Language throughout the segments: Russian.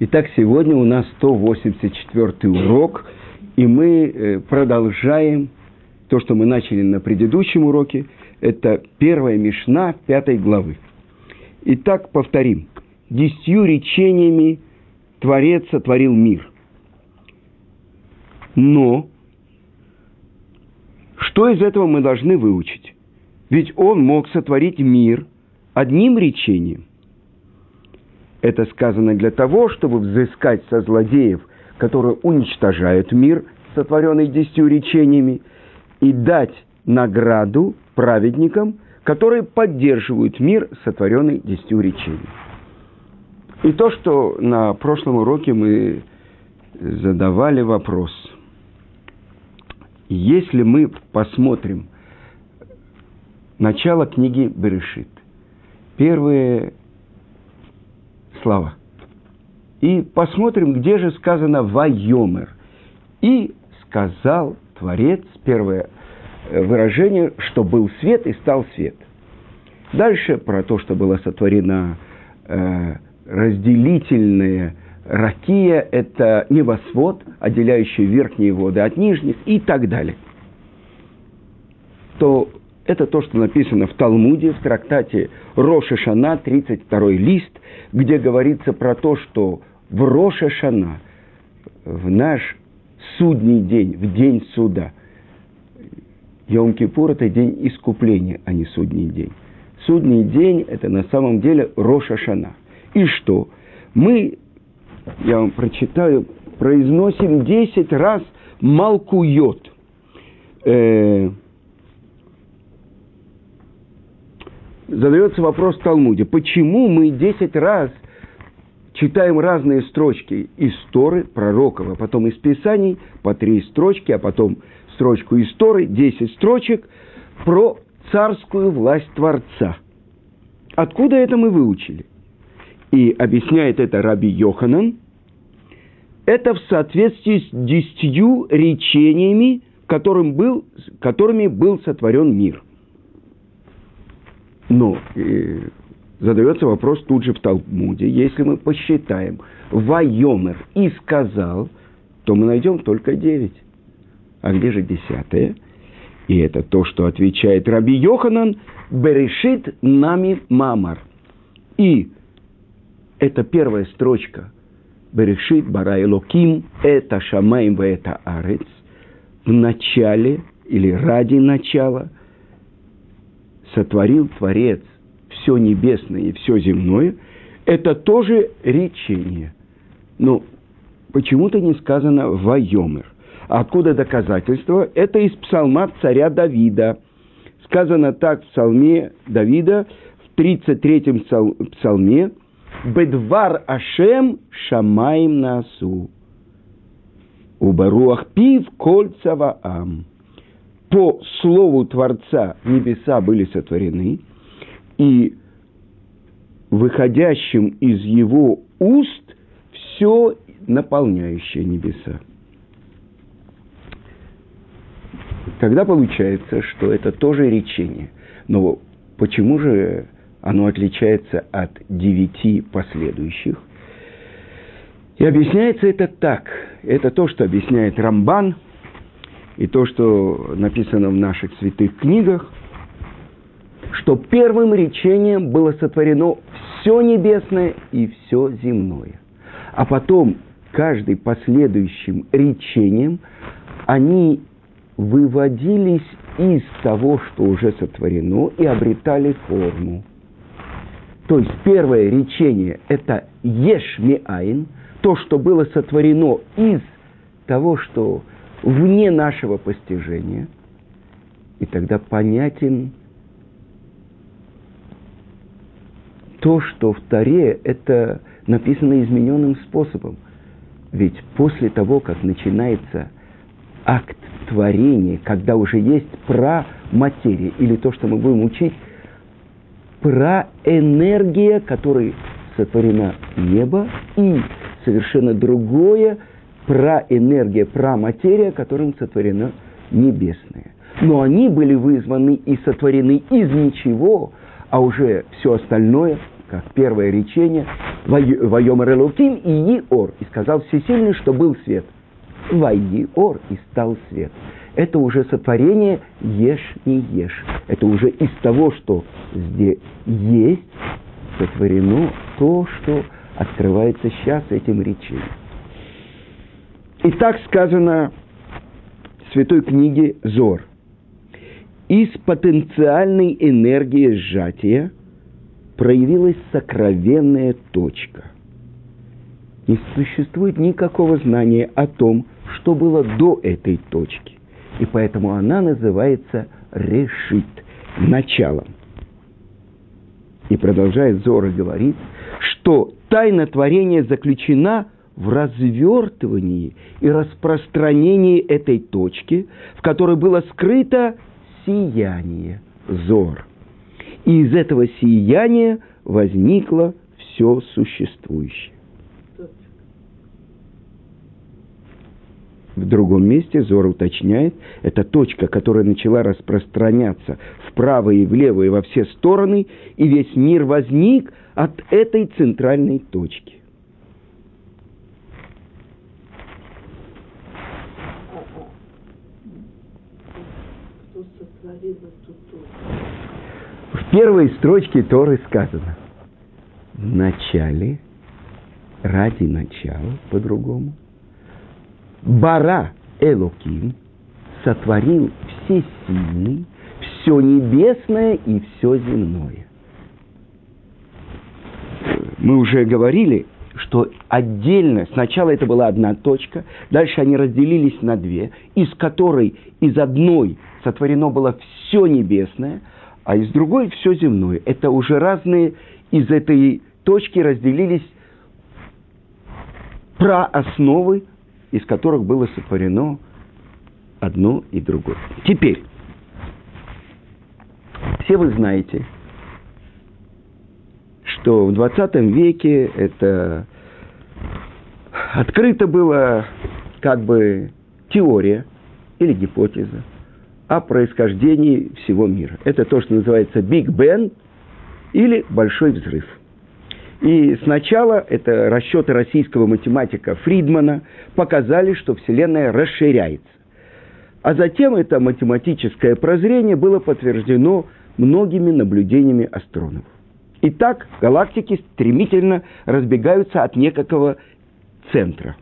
Итак, сегодня у нас 184 урок, и мы э, продолжаем то, что мы начали на предыдущем уроке. Это первая мешна пятой главы. Итак, повторим. Десятью речениями Творец сотворил мир. Но что из этого мы должны выучить? Ведь он мог сотворить мир одним речением – это сказано для того, чтобы взыскать со злодеев, которые уничтожают мир, сотворенный десятью речениями, и дать награду праведникам, которые поддерживают мир, сотворенный десятью речениями. И то, что на прошлом уроке мы задавали вопрос. Если мы посмотрим начало книги Берешит, первые слова. И посмотрим, где же сказано «вайомер». И сказал Творец, первое э, выражение, что был свет и стал свет. Дальше про то, что была сотворена э, разделительная ракия, это небосвод, отделяющий верхние воды от нижних и так далее. То это то, что написано в Талмуде, в трактате Роша Шана, 32 лист, где говорится про то, что в Роша Шана, в наш судний день, в день суда, Йом-Кипур – это день искупления, а не судний день. Судний день – это на самом деле Роша Шана. И что? Мы, я вам прочитаю, произносим 10 раз Малкуйот. Э, задается вопрос в Талмуде, почему мы 10 раз читаем разные строчки из Торы, пророков, а потом из Писаний, по три строчки, а потом строчку из Торы, 10 строчек про царскую власть Творца. Откуда это мы выучили? И объясняет это Раби Йоханан. Это в соответствии с десятью речениями, которым был, которыми был сотворен мир – но э, задается вопрос тут же в Талмуде. Если мы посчитаем Вайомер и сказал, то мы найдем только девять. А где же десятое? И это то, что отвечает Раби Йоханан, Берешит нами мамар. И это первая строчка. Берешит бара Элоким, это шамаем, это арец. В начале или ради начала – сотворил Творец все небесное и все земное, это тоже речение. Но почему-то не сказано «вайомер». Откуда доказательство? Это из псалма царя Давида. Сказано так в псалме Давида, в 33-м псалме, «Бедвар Ашем шамаем насу, убаруах пив кольцава ам» по слову Творца небеса были сотворены, и выходящим из его уст все наполняющее небеса. Тогда получается, что это тоже речение. Но почему же оно отличается от девяти последующих? И объясняется это так. Это то, что объясняет Рамбан – и то, что написано в наших святых книгах, что первым речением было сотворено все небесное и все земное. А потом каждым последующим речением они выводились из того, что уже сотворено, и обретали форму. То есть первое речение – это ешмиайн, то, что было сотворено из того, что вне нашего постижения, и тогда понятен то, что в Таре это написано измененным способом. Ведь после того, как начинается акт творения, когда уже есть праматерия, или то, что мы будем учить, праэнергия, которой сотворена небо, и совершенно другое – праэнергия, праматерия, которым сотворено небесное. Но они были вызваны и сотворены из ничего, а уже все остальное, как первое речение, Вайомер Элуким и Иор. И сказал Всесильный, что был свет. Вайиор и стал свет. Это уже сотворение ешь не ешь. Это уже из того, что здесь есть, сотворено то, что открывается сейчас этим речением. И так сказано в святой книге Зор. Из потенциальной энергии сжатия проявилась сокровенная точка. Не существует никакого знания о том, что было до этой точки. И поэтому она называется решит, началом. И продолжает Зора говорить, что тайна творения заключена в развертывании и распространении этой точки, в которой было скрыто сияние, зор. И из этого сияния возникло все существующее. В другом месте Зор уточняет, это точка, которая начала распространяться вправо и влево и во все стороны, и весь мир возник от этой центральной точки. Первой строчке Торы сказано, в начале, ради начала, по-другому – Бара Элоким сотворил всесильный, все небесное и все земное. Мы уже говорили, что отдельно, сначала это была одна точка, дальше они разделились на две, из которой из одной сотворено было все небесное, а из другой все земное. Это уже разные из этой точки разделились проосновы из которых было сотворено одно и другое. Теперь, все вы знаете, что в 20 веке это открыто было как бы теория или гипотеза о происхождении всего мира. Это то, что называется Биг Бен или Большой взрыв – и сначала это расчеты российского математика Фридмана показали, что Вселенная расширяется. А затем это математическое прозрение было подтверждено многими наблюдениями астрономов. Итак, галактики стремительно разбегаются от некого центра.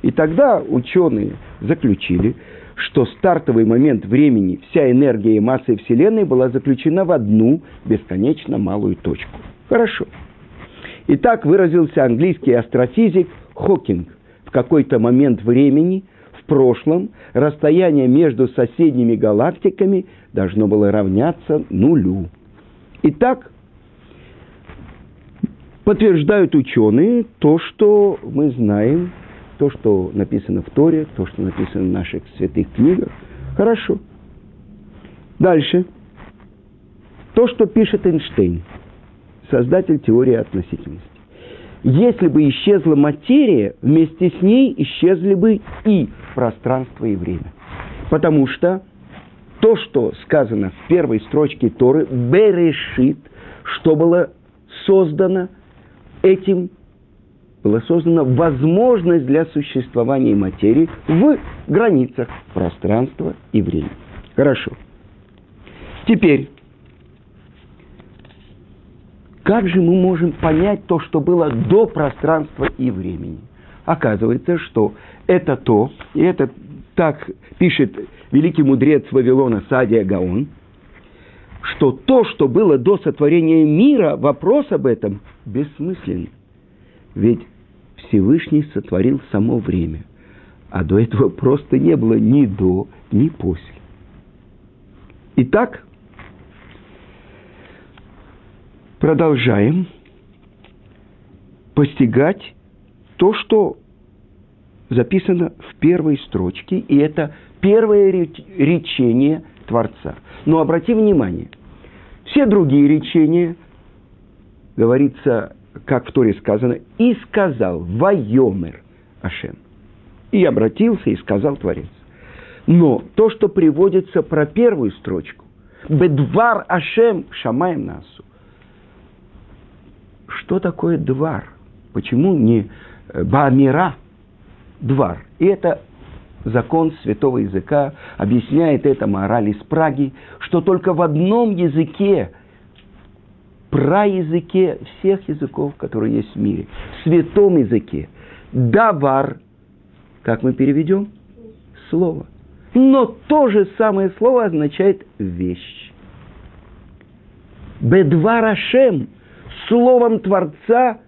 И тогда ученые заключили, что стартовый момент времени вся энергия и масса Вселенной была заключена в одну бесконечно малую точку. Хорошо. И так выразился английский астрофизик Хокинг. В какой-то момент времени, в прошлом, расстояние между соседними галактиками должно было равняться нулю. Итак, подтверждают ученые то, что мы знаем, то, что написано в Торе, то, что написано в наших святых книгах. Хорошо. Дальше. То, что пишет Эйнштейн – создатель теории относительности. Если бы исчезла материя, вместе с ней исчезли бы и пространство и время. Потому что то, что сказано в первой строчке Торы, «берешит», что было создано этим, была создана возможность для существования материи в границах пространства и времени. Хорошо. Теперь, как же мы можем понять то, что было до пространства и времени? Оказывается, что это то, и это так пишет великий мудрец Вавилона Садия Гаон, что то, что было до сотворения мира, вопрос об этом бессмысленный. Ведь Всевышний сотворил само время, а до этого просто не было ни до, ни после. Итак, продолжаем постигать то, что записано в первой строчке, и это первое речение Творца. Но обрати внимание, все другие речения, говорится, как в Торе сказано, «и сказал, вайомер Ашем». И обратился и сказал Творец. Но то, что приводится про первую строчку, «Бедвар Ашем шамаем насу», что такое двар? Почему не э, Баамира, двор? И это закон святого языка, объясняет это мораль из Праги, что только в одном языке, праязыке всех языков, которые есть в мире, в святом языке, давар, как мы переведем? Слово. Но то же самое слово означает вещь. Бедварашем, словом Творца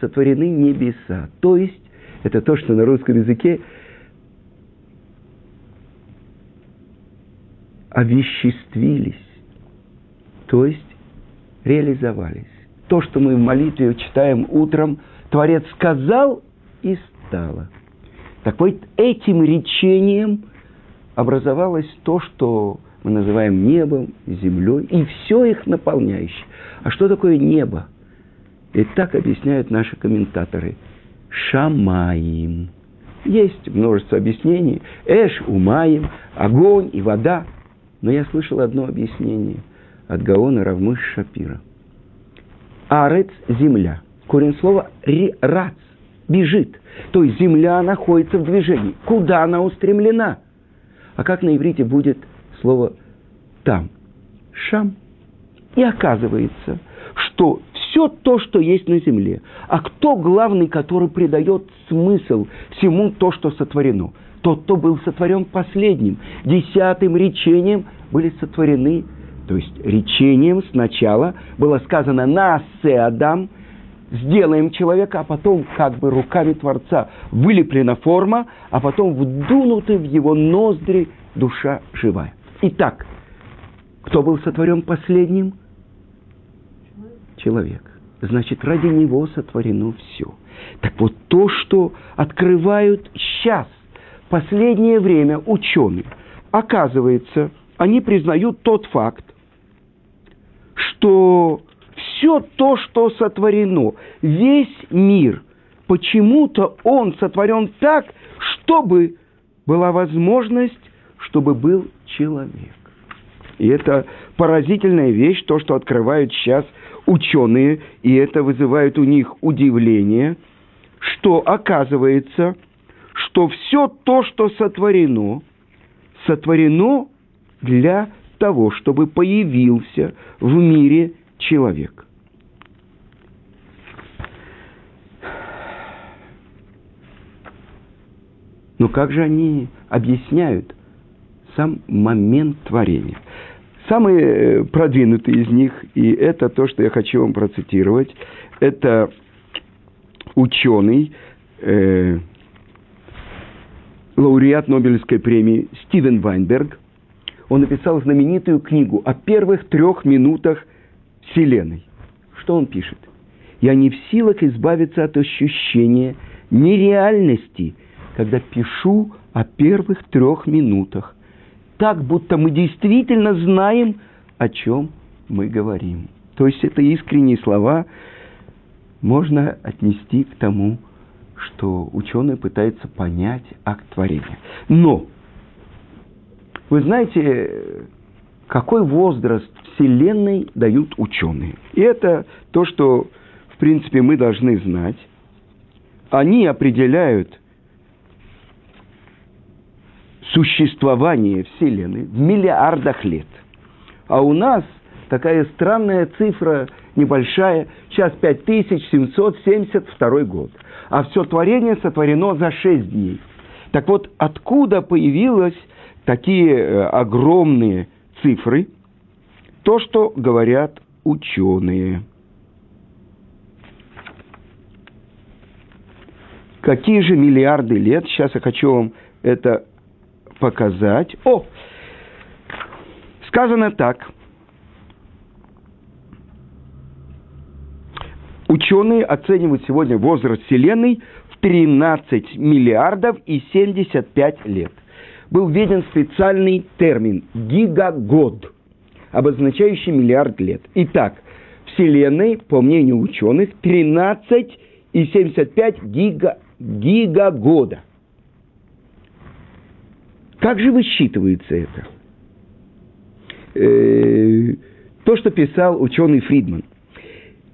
сотворены небеса. То есть, это то, что на русском языке овеществились, то есть реализовались. То, что мы в молитве читаем утром, Творец сказал и стало. Так вот, этим речением образовалось то, что мы называем небом, землей, и все их наполняющее. А что такое небо? И так объясняют наши комментаторы. Шамаим. Есть множество объяснений. Эш, умаем, огонь и вода. Но я слышал одно объяснение от Гаона Равмыш Шапира. Арец – земля. Корень слова – рац – бежит. То есть земля находится в движении. Куда она устремлена? А как на иврите будет слово «там»? Шам. И оказывается, что все то, что есть на земле, а кто главный, который придает смысл всему то, что сотворено – тот, кто был сотворен последним, десятым речением были сотворены, то есть речением сначала было сказано «на Адам», сделаем человека, а потом как бы руками Творца вылеплена форма, а потом вдунуты в его ноздри душа живая. Итак, кто был сотворен последним? Человек. Значит, ради него сотворено все. Так вот, то, что открывают сейчас последнее время ученые, оказывается, они признают тот факт, что все то, что сотворено, весь мир, почему-то он сотворен так, чтобы была возможность, чтобы был человек. И это поразительная вещь, то, что открывают сейчас ученые, и это вызывает у них удивление, что оказывается, что все то, что сотворено, сотворено для того, чтобы появился в мире человек. Но как же они объясняют сам момент творения? Самые э, продвинутые из них, и это то, что я хочу вам процитировать, это ученый, э, лауреат Нобелевской премии Стивен Вайнберг, он написал знаменитую книгу о первых трех минутах Вселенной. Что он пишет? «Я не в силах избавиться от ощущения нереальности, когда пишу о первых трех минутах. Так, будто мы действительно знаем, о чем мы говорим». То есть это искренние слова можно отнести к тому, что ученые пытаются понять акт творения. Но, вы знаете, какой возраст Вселенной дают ученые. И это то, что, в принципе, мы должны знать. Они определяют существование Вселенной в миллиардах лет. А у нас такая странная цифра небольшая, сейчас 5772 год – а все творение сотворено за шесть дней. Так вот, откуда появились такие э, огромные цифры? То, что говорят ученые. Какие же миллиарды лет? Сейчас я хочу вам это показать. О! Сказано так. Ученые оценивают сегодня возраст Вселенной в 13 миллиардов и 75 лет. Был введен специальный термин «гигагод», обозначающий миллиард лет. Итак, Вселенной, по мнению ученых, 13 и 75 гига, гигагода. Как же высчитывается это? Э, то, что писал ученый Фридман –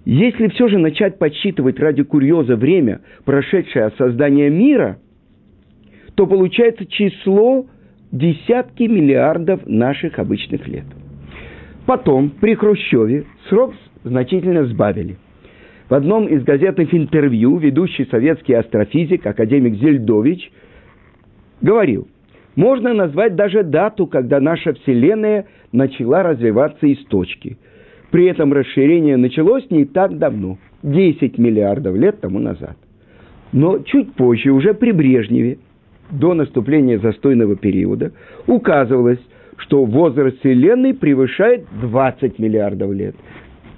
Если все же начать подсчитывать ради курьеза время, прошедшее от создания мира, то получается число десятки миллиардов наших обычных лет. Потом, при Хрущеве, срок значительно сбавили. В одном из газетных интервью ведущий советский астрофизик, академик Зельдович, говорил, можно назвать даже дату, когда наша Вселенная начала развиваться из точки. При этом расширение началось не так давно, 10 миллиардов лет тому назад. Но чуть позже, уже при Брежневе, до наступления застойного периода, указывалось, что возраст Вселенной превышает 20 миллиардов лет.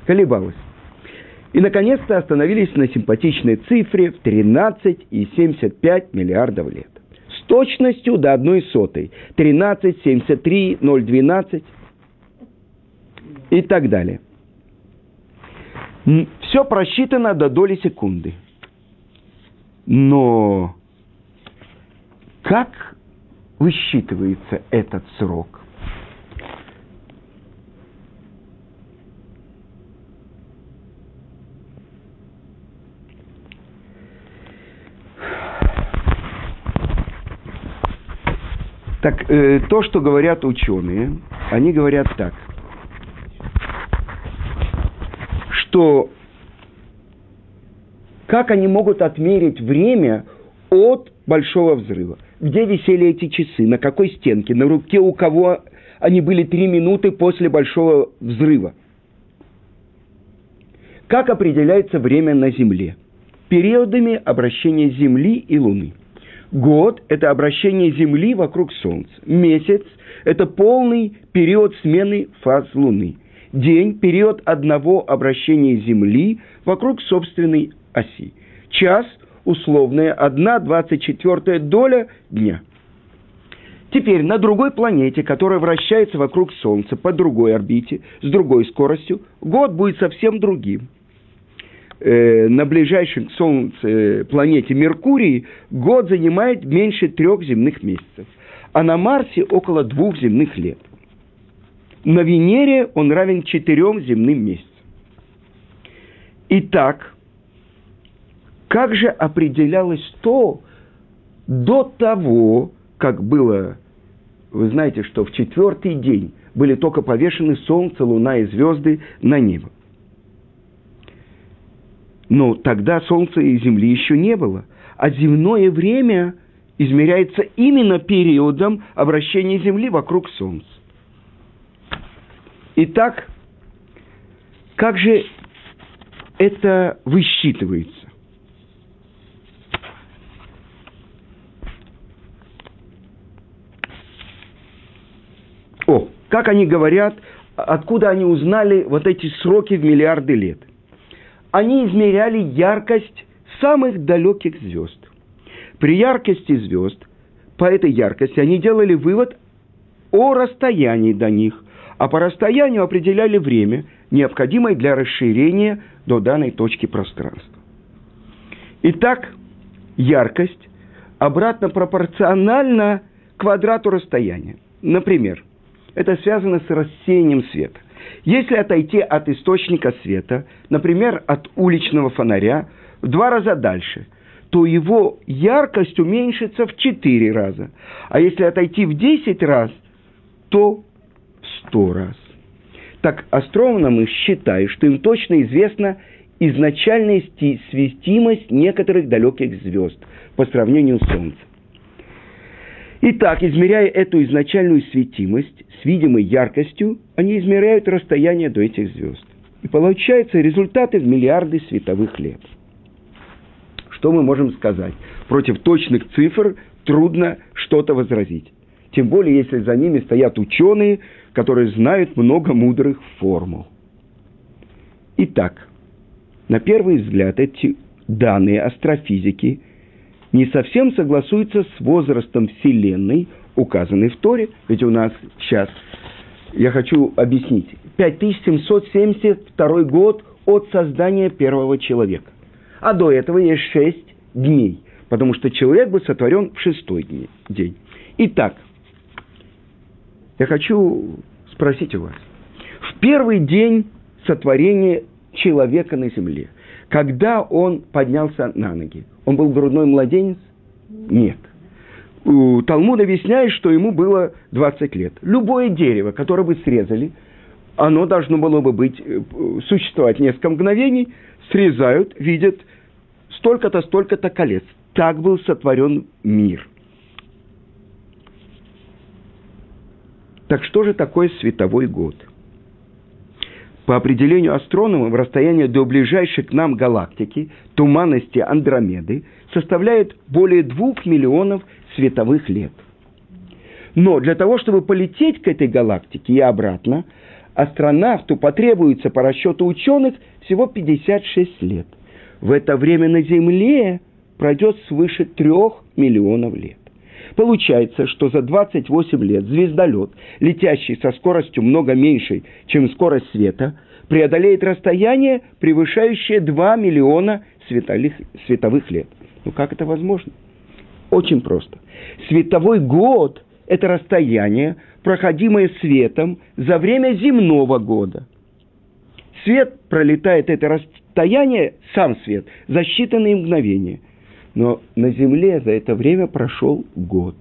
Колебалось. И, наконец-то, остановились на симпатичной цифре в 13,75 миллиардов лет. С точностью до одной сотой. 13, 73, 0,12 и так далее. Все просчитано до доли секунды. Но как высчитывается этот срок? Так, э, то, что говорят ученые, они говорят так, что как они могут отмерить время от большого взрыва? Где висели эти часы? На какой стенке? На руке у кого они были три минуты после большого взрыва? Как определяется время на Земле? Периодами обращения Земли и Луны – Год – это обращение Земли вокруг Солнца. Месяц – это полный период смены фаз Луны. День – период одного обращения Земли вокруг собственной оси. Час – условная одна двадцать четвертая доля дня. Теперь на другой планете, которая вращается вокруг Солнца по другой орбите, с другой скоростью, год будет совсем другим – э, на ближайшей к Солнцу э, планете Меркурий год занимает меньше трех земных месяцев, а на Марсе около двух земных лет. На Венере он равен четырем земным месяцам. Итак, как же определялось то до того, как было, вы знаете, что в четвертый день были только повешены Солнце, Луна и звезды на небо. Но тогда Солнца и Земли еще не было. А земное время измеряется именно периодом обращения Земли вокруг Солнца. Итак, как же это высчитывается? О, как они говорят, откуда они узнали вот эти сроки в миллиарды лет – они измеряли яркость самых далеких звезд. При яркости звезд, по этой яркости, они делали вывод о расстоянии до них, а по расстоянию определяли время, необходимое для расширения до данной точки пространства. Итак, яркость обратно пропорциональна квадрату расстояния. Например, это связано с рассеянием света. Если отойти от источника света, например, от уличного фонаря, в два раза дальше, то его яркость уменьшится в четыре раза. А если отойти в десять раз, то в сто раз. Так астрономы считают, что им точно известна изначальная светимость некоторых далеких звезд по сравнению с Солнцем. Итак, измеряя эту изначальную светимость с видимой яркостью, они измеряют расстояние до этих звезд. И получаются результаты в миллиарды световых лет. Что мы можем сказать? Против точных цифр трудно что-то возразить. Тем более, если за ними стоят ученые, которые знают много мудрых формул. Итак, на первый взгляд, эти данные астрофизики – не совсем согласуется с возрастом Вселенной, указанной в Торе. Ведь у нас сейчас, я хочу объяснить, 5772 год от создания первого человека. А до этого есть шесть дней, потому что человек был сотворен в шестой день. Итак, я хочу спросить у вас. В первый день сотворения человека на земле. Когда он поднялся на ноги, он был грудной младенец? Нет. Талмуд объясняет, что ему было 20 лет. Любое дерево, которое бы срезали, оно должно было бы быть, э, существовать несколько мгновений, срезают, видят столько-то, столько-то колец. Так был сотворен мир. Так что же такое световой год? По определению астрономов, расстояние до ближайшей к нам галактики, туманности Андромеды, составляет более двух миллионов световых лет. Но для того, чтобы полететь к этой галактике и обратно, астронавту потребуется по расчету ученых всего 56 лет. В это время на Земле пройдет свыше трех миллионов лет. Получается, что за 28 лет звездолет, летящий со скоростью много меньшей, чем скорость света, преодолеет расстояние, превышающее 2 миллиона световых, световых лет. Ну как это возможно? Очень просто. Световой год – это расстояние, проходимое светом за время земного года. Свет пролетает это расстояние, сам свет, за считанные мгновения. Но на Земле за это время прошел год.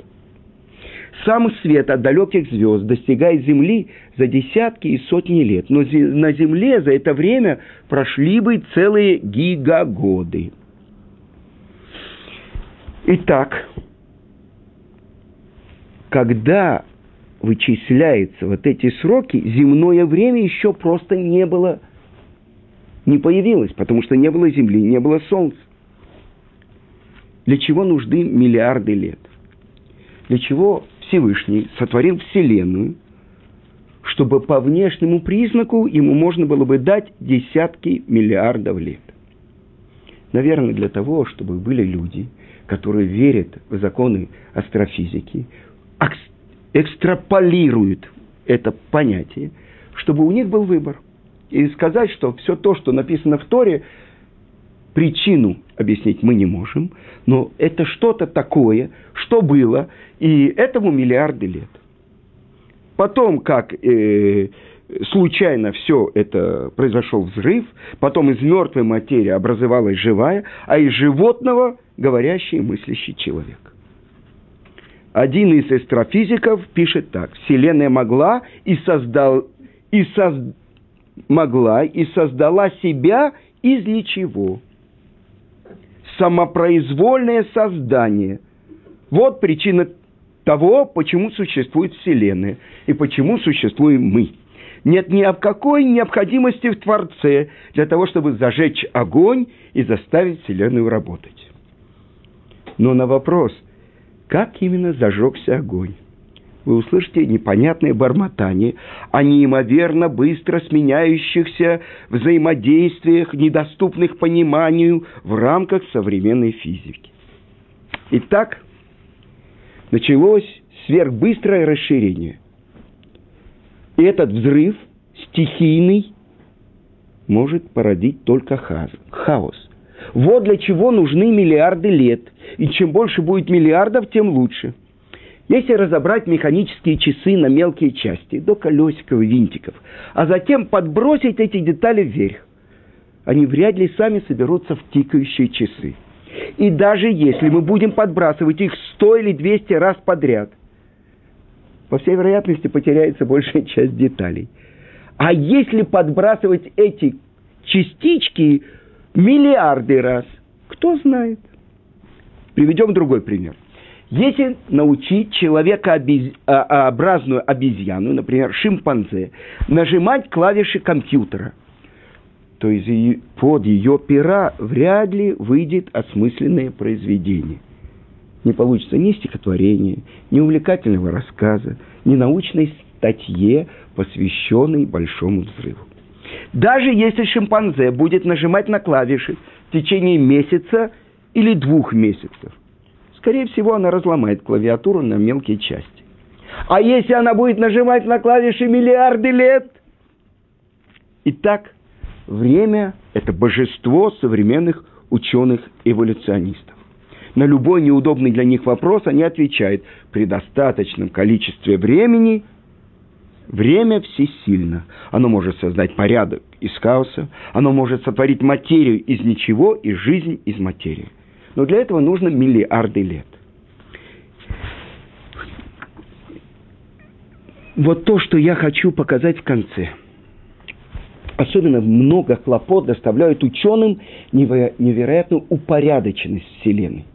Сам свет от далеких звезд достигает Земли за десятки и сотни лет. Но на Земле за это время прошли бы целые гигагоды. Итак, когда вычисляются вот эти сроки, земное время еще просто не было, не появилось, потому что не было Земли, не было Солнца. Для чего нужны миллиарды лет? Для чего Всевышний сотворил Вселенную, чтобы по внешнему признаку ему можно было бы дать десятки миллиардов лет? Наверное, для того, чтобы были люди – которые верят в законы астрофизики, экстраполируют это понятие, чтобы у них был выбор. И сказать, что все то, что написано в Торе, причину объяснить мы не можем, но это что-то такое, что было, и этому миллиарды лет. Потом, как э, случайно все это произошел взрыв, потом из мертвой материи образовалась живая, а из животного говорящий и мыслящий человек. Один из астрофизиков пишет так. Вселенная могла и, создал, и соз, могла и создала себя из ничего. Самопроизвольное создание. Вот причина того, почему существует Вселенная и почему существуем мы. Нет ни об какой необходимости в Творце для того, чтобы зажечь огонь и заставить Вселенную работать. Но на вопрос, как именно зажегся огонь, вы услышите непонятное бормотание о неимоверно быстро сменяющихся взаимодействиях, недоступных пониманию в рамках современной физики. Итак, началось сверхбыстрое расширение. И этот взрыв стихийный может породить только хаос. Вот для чего нужны миллиарды лет. И чем больше будет миллиардов, тем лучше. Если разобрать механические часы на мелкие части, до колесиков и винтиков, а затем подбросить эти детали вверх, они вряд ли сами соберутся в тикающие часы. И даже если мы будем подбрасывать их сто или двести раз подряд, по всей вероятности потеряется большая часть деталей. А если подбрасывать эти частички миллиарды раз. Кто знает? Приведем другой пример. Если научить человекообразную обезьяну, например, шимпанзе, нажимать клавиши компьютера, то из под ее пера вряд ли выйдет осмысленное произведение. Не получится ни стихотворения, ни увлекательного рассказа, ни научной статье, посвященной Большому взрыву. Даже если шимпанзе будет нажимать на клавиши в течение месяца или двух месяцев, скорее всего, она разломает клавиатуру на мелкие части. А если она будет нажимать на клавиши миллиарды лет? Итак, время – это божество современных ученых-эволюционистов. На любой неудобный для них вопрос они отвечают, при достаточном количестве времени Время всесильно. Оно может создать порядок из хаоса, оно может сотворить материю из ничего и жизнь из материи. Но для этого нужно миллиарды лет. Вот то, что я хочу показать в конце. Особенно много хлопот доставляют ученым невероятную упорядоченность Вселенной.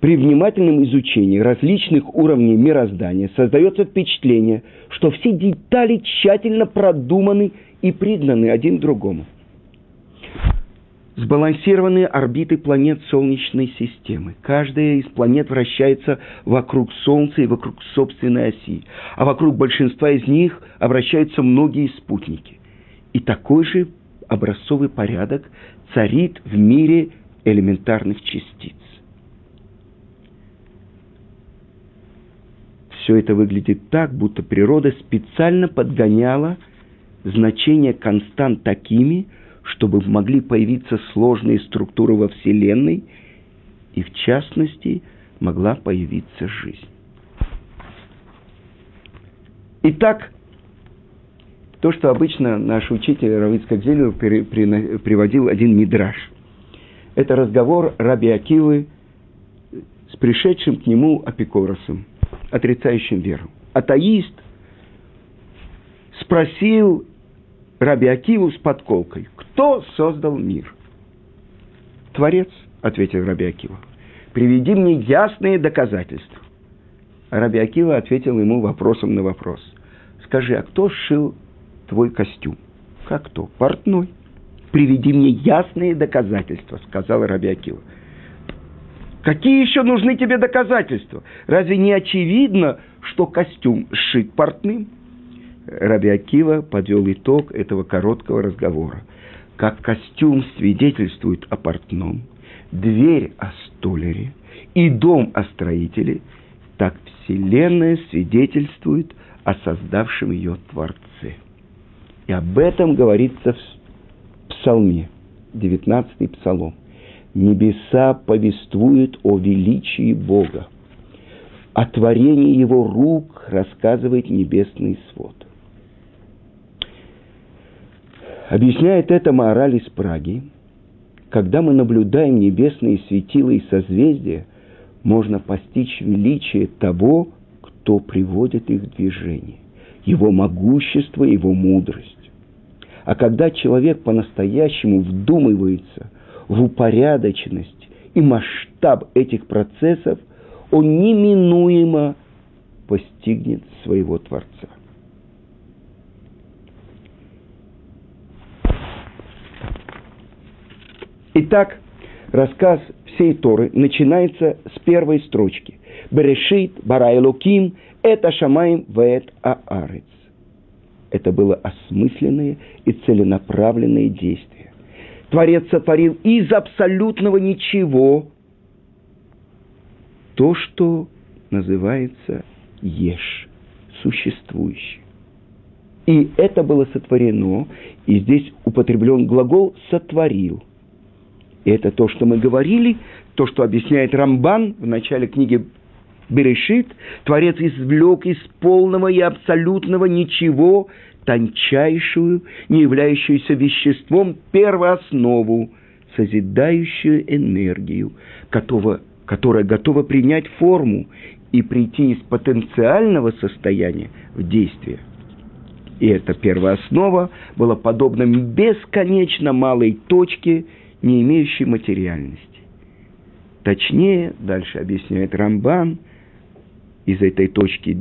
При внимательном изучении различных уровней мироздания создается впечатление, что все детали тщательно продуманы и пригнаны один другому. Сбалансированные орбиты планет Солнечной системы. Каждая из планет вращается вокруг Солнца и вокруг собственной оси, а вокруг большинства из них обращаются многие спутники. И такой же образцовый порядок царит в мире элементарных частиц. Все это выглядит так, будто природа специально подгоняла значения констант такими, чтобы могли появиться сложные структуры во Вселенной, и в частности могла появиться жизнь. Итак, то, что обычно наш учитель Равицкак Зелев приводил один мидраж. Это разговор Раби Акивы с пришедшим к нему апикоросом – отрицающим веру. Атеист спросил Раби Акиву с подколкой, кто создал мир? Творец, ответил Раби Акива. Приведи мне ясные доказательства. Раби Акива ответил ему вопросом на вопрос. Скажи, а кто сшил твой костюм? Как кто? Портной. Приведи мне ясные доказательства, сказал Раби Акива. Какие еще нужны тебе доказательства? Разве не очевидно, что костюм сшит портным? Раби Акива подвел итог этого короткого разговора. Как костюм свидетельствует о портном, дверь о столере и дом о строителе, так Вселенная свидетельствует о создавшем ее Творце. И об этом говорится в Псалме, 19-й Псалом небеса повествуют о величии Бога. О творении Его рук рассказывает небесный свод. Объясняет это мораль из Праги. Когда мы наблюдаем небесные светила и созвездия, можно постичь величие того, кто приводит их в движение, его могущество, его мудрость. А когда человек по-настоящему вдумывается в упорядоченность и масштаб этих процессов, он неминуемо постигнет своего Творца. Итак, рассказ всей Торы начинается с первой строчки. Берешит, бара Элоким, это шамаем веет аарец. Это было осмысленное и целенаправленное действие. Творец сотворил из абсолютного ничего то, что называется ешь, существующий. И это было сотворено, и здесь употреблен глагол «сотворил». И это то, что мы говорили, то, что объясняет Рамбан в начале книги Берешит, Творец извлек из полного и абсолютного ничего тончайшую, не являющуюся веществом, первооснову, созидающую энергию, готова, которая готова принять форму и прийти из потенциального состояния в действие. И эта первооснова была подобна бесконечно малой точке, не имеющей материальности. Точнее, дальше объясняет Рамбан, из этой точки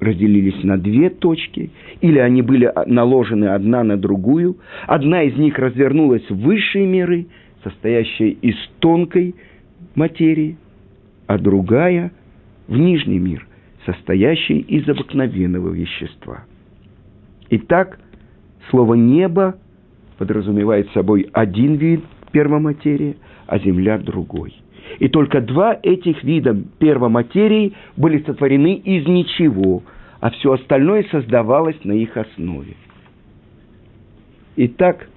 разделились на две точки, или они были наложены одна на другую. Одна из них развернулась в высшие миры, состоящие из тонкой материи, а другая – в нижний мир, состоящий из обыкновенного вещества. Итак, слово «небо» подразумевает собой один вид первоматерии, а земля – другой – и только два этих вида первоматерии были сотворены из ничего, а все остальное создавалось на их основе. Итак,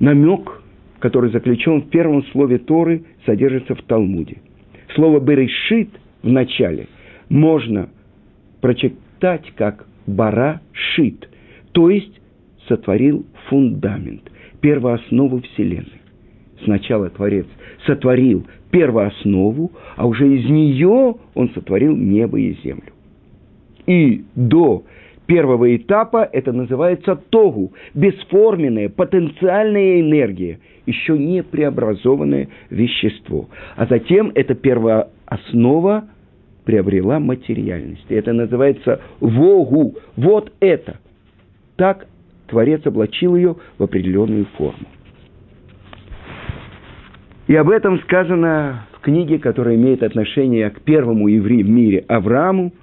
намек, который заключен в первом слове Торы, содержится в Талмуде. Слово «берешит» в начале можно прочитать как бара шит, то есть сотворил фундамент, первооснову Вселенной. Сначала Творец сотворил первооснову, а уже из нее он сотворил небо и землю. И до первого этапа это называется тогу, бесформенная потенциальная энергия, еще не преобразованное вещество. А затем эта первооснова приобрела материальность. И это называется вогу. Вот это. Так Творец облачил ее в определенную форму. И об этом сказано в книге, которая имеет отношение к первому еврею в мире Аврааму,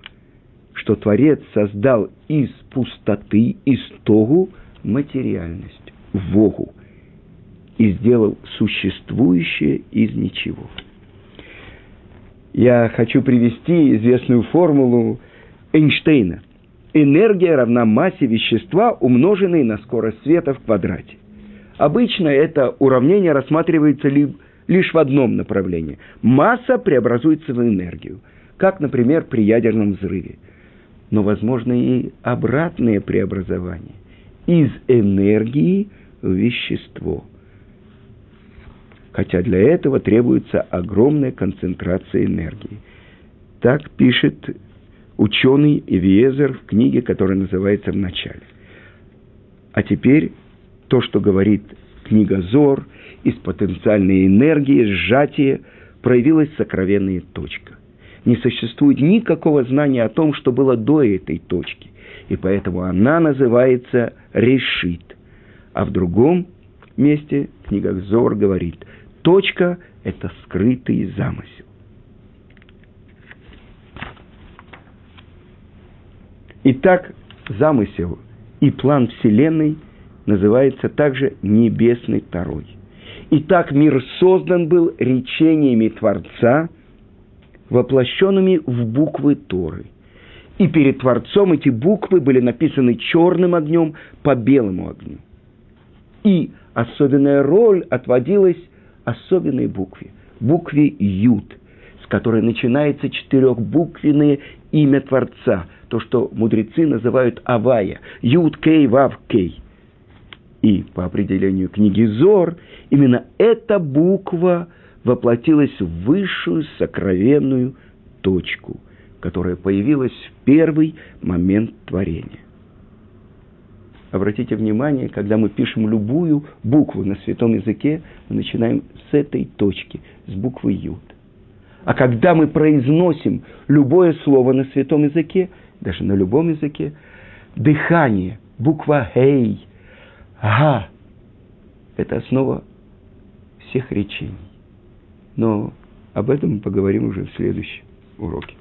что Творец создал из пустоты, из тогу материальность, вогу, и сделал существующее из ничего. Я хочу привести известную формулу Эйнштейна. Энергия равна массе вещества, умноженной на скорость света в квадрате. Обычно это уравнение рассматривается лишь в одном направлении. Масса преобразуется в энергию, как, например, при ядерном взрыве – но возможно и обратное преобразование из энергии в вещество. Хотя для этого требуется огромная концентрация энергии. Так пишет ученый Эвиезер в книге, которая называется «В начале». А теперь то, что говорит книга Зор, из потенциальной энергии, сжатия, проявилась сокровенная точка не существует никакого знания о том, что было до этой точки. И поэтому она называется решит. А в другом месте книга Зор говорит, точка – это скрытый замысел. Итак, замысел и план Вселенной называется также небесный Второй. Итак, мир создан был речениями Творца – воплощенными в буквы Торы. И перед Творцом эти буквы были написаны черным огнем по белому огню. И особенная роль отводилась особенной букве, букве Юд, с которой начинается четырехбуквенное имя Творца, то, что мудрецы называют Авая, Юд Кей Вав Кей. И по определению книги Зор, именно эта буква – воплотилась в высшую сокровенную точку, которая появилась в первый момент творения. Обратите внимание, когда мы пишем любую букву на святом языке, мы начинаем с этой точки, с буквы Юд. А когда мы произносим любое слово на святом языке, даже на любом языке, дыхание, буква Хей, Га, это основа всех речений. Но об этом мы поговорим уже в следующем уроке.